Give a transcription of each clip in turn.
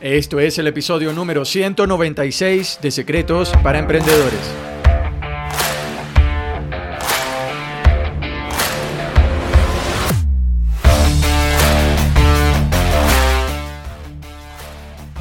Esto es el episodio número 196 de Secretos para Emprendedores.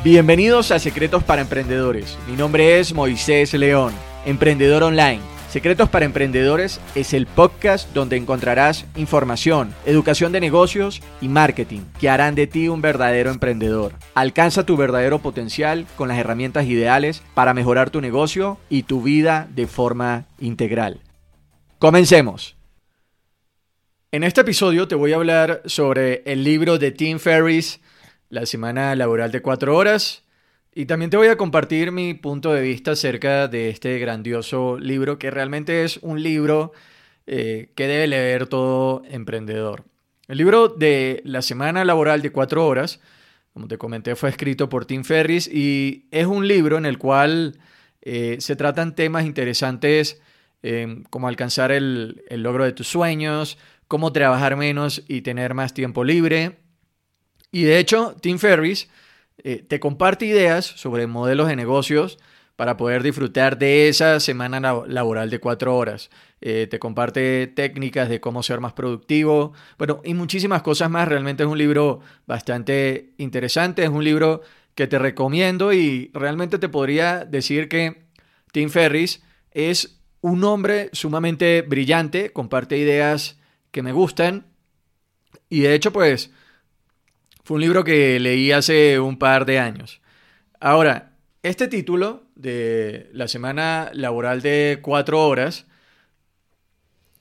Bienvenidos a Secretos para Emprendedores. Mi nombre es Moisés León, emprendedor online Secretos para Emprendedores es el podcast donde encontrarás información, educación de negocios y marketing que harán de ti un verdadero emprendedor. Alcanza tu verdadero potencial con las herramientas ideales para mejorar tu negocio y tu vida de forma integral. Comencemos. En este episodio te voy a hablar sobre el libro de Tim Ferriss, La semana laboral de cuatro horas, y también te voy a compartir mi punto de vista acerca de este grandioso libro, que realmente es un libro eh, que debe leer todo emprendedor. El libro de La Semana Laboral de Cuatro Horas, como te comenté, fue escrito por Tim Ferris y es un libro en el cual eh, se tratan temas interesantes eh, como alcanzar el, el logro de tus sueños, cómo trabajar menos y tener más tiempo libre. Y de hecho, Tim Ferris eh, te comparte ideas sobre modelos de negocios para poder disfrutar de esa semana laboral de cuatro horas. Eh, te comparte técnicas de cómo ser más productivo, bueno, y muchísimas cosas más. Realmente es un libro bastante interesante, es un libro que te recomiendo y realmente te podría decir que Tim Ferris es un hombre sumamente brillante, comparte ideas que me gustan y de hecho pues fue un libro que leí hace un par de años. Ahora, este título de la semana laboral de cuatro horas,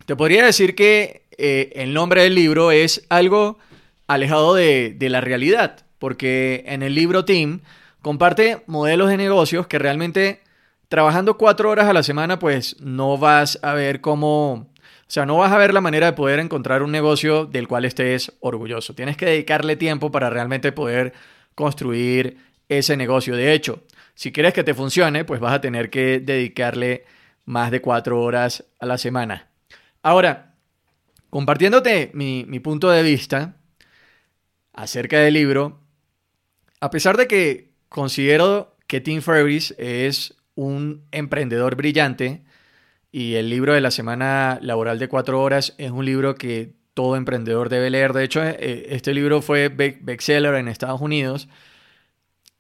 te podría decir que eh, el nombre del libro es algo alejado de, de la realidad, porque en el libro Tim comparte modelos de negocios que realmente trabajando cuatro horas a la semana, pues no vas a ver cómo o sea, no vas a ver la manera de poder encontrar un negocio del cual estés orgulloso. Tienes que dedicarle tiempo para realmente poder construir ese negocio. De hecho, si quieres que te funcione, pues vas a tener que dedicarle más de cuatro horas a la semana. Ahora, compartiéndote mi, mi punto de vista acerca del libro, a pesar de que considero que Tim Ferriss es un emprendedor brillante, y el libro de la semana laboral de cuatro horas es un libro que todo emprendedor debe leer. De hecho, eh, este libro fue bestseller en Estados Unidos.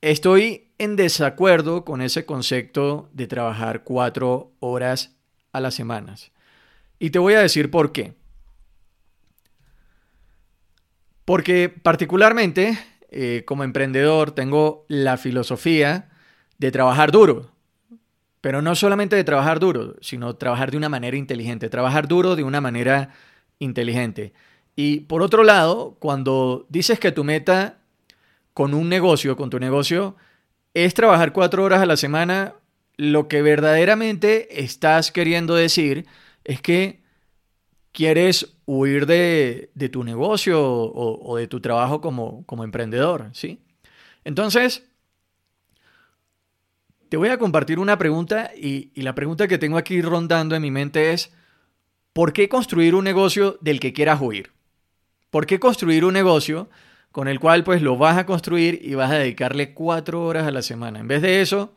Estoy en desacuerdo con ese concepto de trabajar cuatro horas a las semanas. Y te voy a decir por qué. Porque particularmente eh, como emprendedor tengo la filosofía de trabajar duro. Pero no solamente de trabajar duro, sino trabajar de una manera inteligente, trabajar duro de una manera inteligente. Y por otro lado, cuando dices que tu meta con un negocio, con tu negocio, es trabajar cuatro horas a la semana, lo que verdaderamente estás queriendo decir es que quieres huir de, tu negocio o, o, de tu trabajo como, como emprendedor, ¿sí? Entonces, te voy a compartir una pregunta y, la pregunta que tengo aquí rondando en mi mente es, ¿por qué construir un negocio del que quieras huir? ¿Por qué construir un negocio con el cual pues lo vas a construir y vas a dedicarle cuatro horas a la semana? En vez de eso,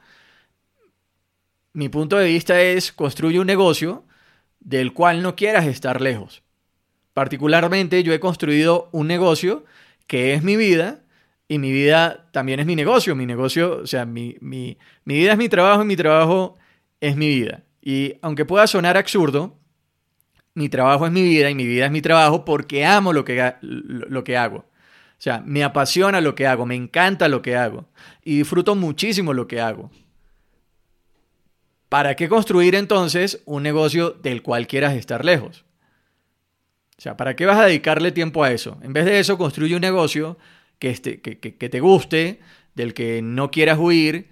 mi punto de vista es construye un negocio del cual no quieras estar lejos. Particularmente yo he construido un negocio que es mi vida y mi vida también es mi negocio. Mi negocio, o sea, mi, vida es mi trabajo y mi trabajo es mi vida. Y aunque pueda sonar absurdo, mi trabajo es mi vida y mi vida es mi trabajo porque amo lo que, lo que hago. O sea, me apasiona lo que hago, me encanta lo que hago y disfruto muchísimo lo que hago. ¿Para qué construir entonces un negocio del cual quieras estar lejos? O sea, ¿para qué vas a dedicarle tiempo a eso? En vez de eso, construye un negocio que, este, que, que, te guste, del que no quieras huir.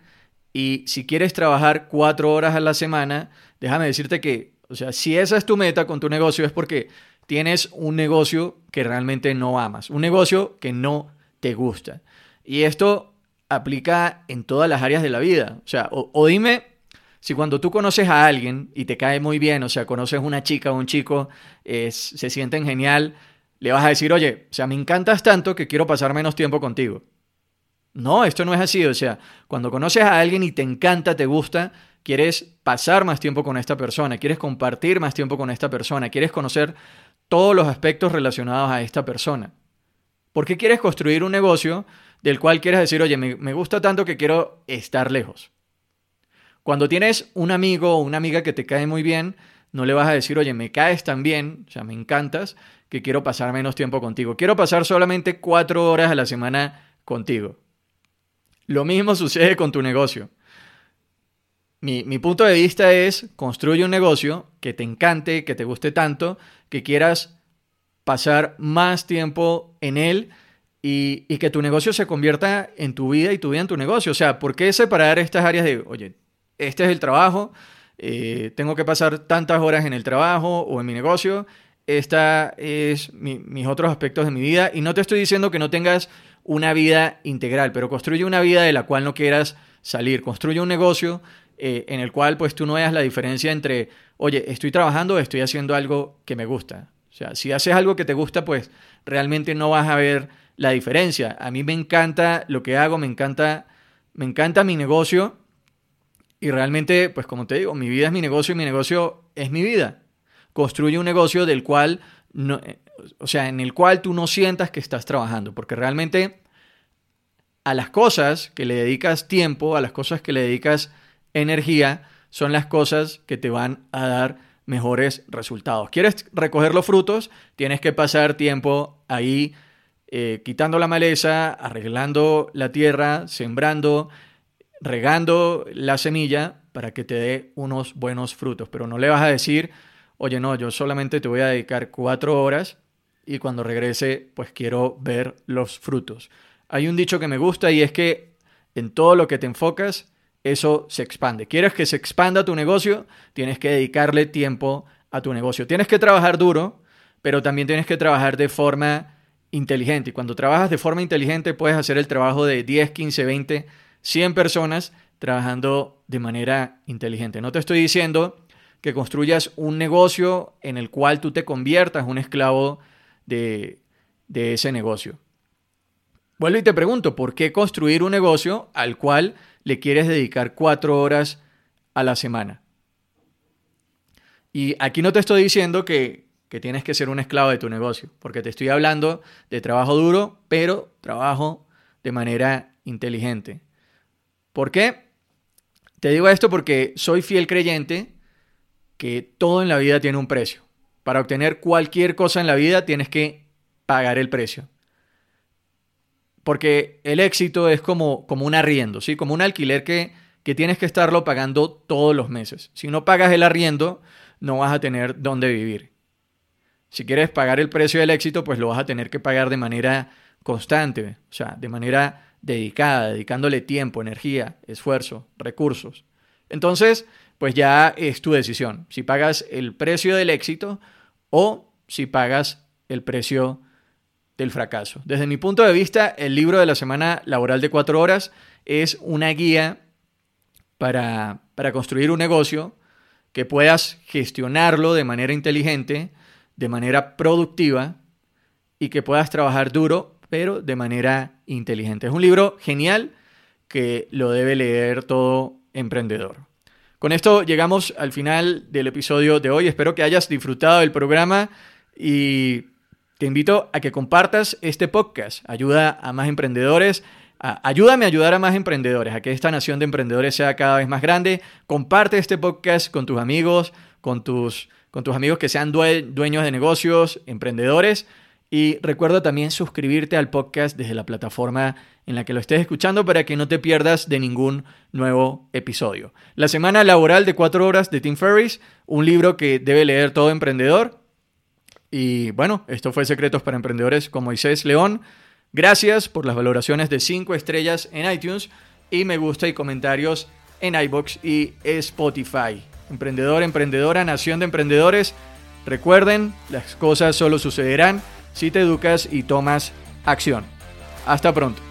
Y si quieres trabajar cuatro horas a la semana, déjame decirte que, o sea, si esa es tu meta con tu negocio es porque tienes un negocio que realmente no amas, un negocio que no te gusta. Y esto aplica en todas las áreas de la vida. O sea, o, dime si cuando tú conoces a alguien y te cae muy bien, o sea, conoces una chica o un chico, se sienten genial, le vas a decir, oye, o sea, me encantas tanto que quiero pasar menos tiempo contigo. No, esto no es así. O sea, cuando conoces a alguien y te encanta, te gusta, quieres pasar más tiempo con esta persona, quieres compartir más tiempo con esta persona, quieres conocer todos los aspectos relacionados a esta persona. ¿Por qué quieres construir un negocio del cual quieres decir, oye, me, gusta tanto que quiero estar lejos? Cuando tienes un amigo o una amiga que te cae muy bien, no le vas a decir, oye, me caes tan bien, o sea, me encantas, que quiero pasar menos tiempo contigo. Quiero pasar solamente cuatro horas a la semana contigo. Lo mismo sucede con tu negocio. Mi, mi, punto de vista es, construye un negocio que te encante, que te guste tanto, que quieras pasar más tiempo en él y, y, que tu negocio se convierta en tu vida y tu vida en tu negocio. O sea, ¿por qué separar estas áreas de, oye, este es el trabajo, eh, tengo que pasar tantas horas en el trabajo o en mi negocio, esta es mis otros aspectos de mi vida y no te estoy diciendo que no tengas una vida integral, pero construye una vida de la cual no quieras salir, construye un negocio eh, en el cual pues tú no veas la diferencia entre, oye, estoy trabajando o estoy haciendo algo que me gusta. O sea, si haces algo que te gusta, pues realmente no vas a ver la diferencia. A mí me encanta lo que hago, me encanta, me encanta mi negocio y realmente, pues como te digo, mi vida es mi negocio y mi negocio es mi vida. Construye un negocio del cual, no, o sea, en el cual tú no sientas que estás trabajando, porque realmente a las cosas que le dedicas tiempo, a las cosas que le dedicas energía, son las cosas que te van a dar mejores resultados. ¿Quieres recoger los frutos? Tienes que pasar tiempo ahí eh, quitando la maleza, arreglando la tierra, sembrando, regando la semilla para que te dé unos buenos frutos. Pero no le vas a decir, oye, no, yo solamente te voy a dedicar cuatro horas y cuando regrese, pues quiero ver los frutos. Hay un dicho que me gusta y es que en todo lo que te enfocas, eso se expande. ¿Quieres que se expanda tu negocio? Tienes que dedicarle tiempo a tu negocio. Tienes que trabajar duro, pero también tienes que trabajar de forma inteligente. Y cuando trabajas de forma inteligente, puedes hacer el trabajo de 10, 15, 20 100 personas trabajando de manera inteligente. No te estoy diciendo que construyas un negocio en el cual tú te conviertas un esclavo de, de ese negocio. Vuelvo y te pregunto, ¿por qué construir un negocio al cual le quieres dedicar cuatro horas a la semana? Y aquí no te estoy diciendo que, que tienes que ser un esclavo de tu negocio, porque te estoy hablando de trabajo duro, pero trabajo de manera inteligente. ¿Por qué? Te digo esto porque soy fiel creyente que todo en la vida tiene un precio. Para obtener cualquier cosa en la vida tienes que pagar el precio. Porque el éxito es como, como un arriendo, ¿sí? como un alquiler que, que tienes que estarlo pagando todos los meses. Si no pagas el arriendo, no vas a tener dónde vivir. Si quieres pagar el precio del éxito, pues lo vas a tener que pagar de manera constante, o sea, de manera dedicada, dedicándole tiempo, energía, esfuerzo, recursos. Entonces, pues ya es tu decisión, si pagas el precio del éxito o si pagas el precio del fracaso. Desde mi punto de vista, el libro de la semana laboral de cuatro horas es una guía para, para construir un negocio que puedas gestionarlo de manera inteligente, de manera productiva y que puedas trabajar duro pero de manera inteligente. Es un libro genial que lo debe leer todo emprendedor. Con esto llegamos al final del episodio de hoy. Espero que hayas disfrutado del programa y te invito a que compartas este podcast. Ayuda a más emprendedores. ayúdame a ayudar a más emprendedores, a que esta nación de emprendedores sea cada vez más grande. Comparte este podcast con tus amigos, con tus, con tus amigos que sean dueños de negocios, emprendedores y recuerda también suscribirte al podcast desde la plataforma en la que lo estés escuchando para que no te pierdas de ningún nuevo episodio. La semana laboral de cuatro horas de Tim Ferriss, un libro que debe leer todo emprendedor. Y bueno, esto fue Secretos para Emprendedores con Moisés León. Gracias por las valoraciones de cinco estrellas en iTunes y me gusta y comentarios en iBox y Spotify. Emprendedor, emprendedora, nación de emprendedores. Recuerden, las cosas solo sucederán si te educas y tomas acción. Hasta pronto.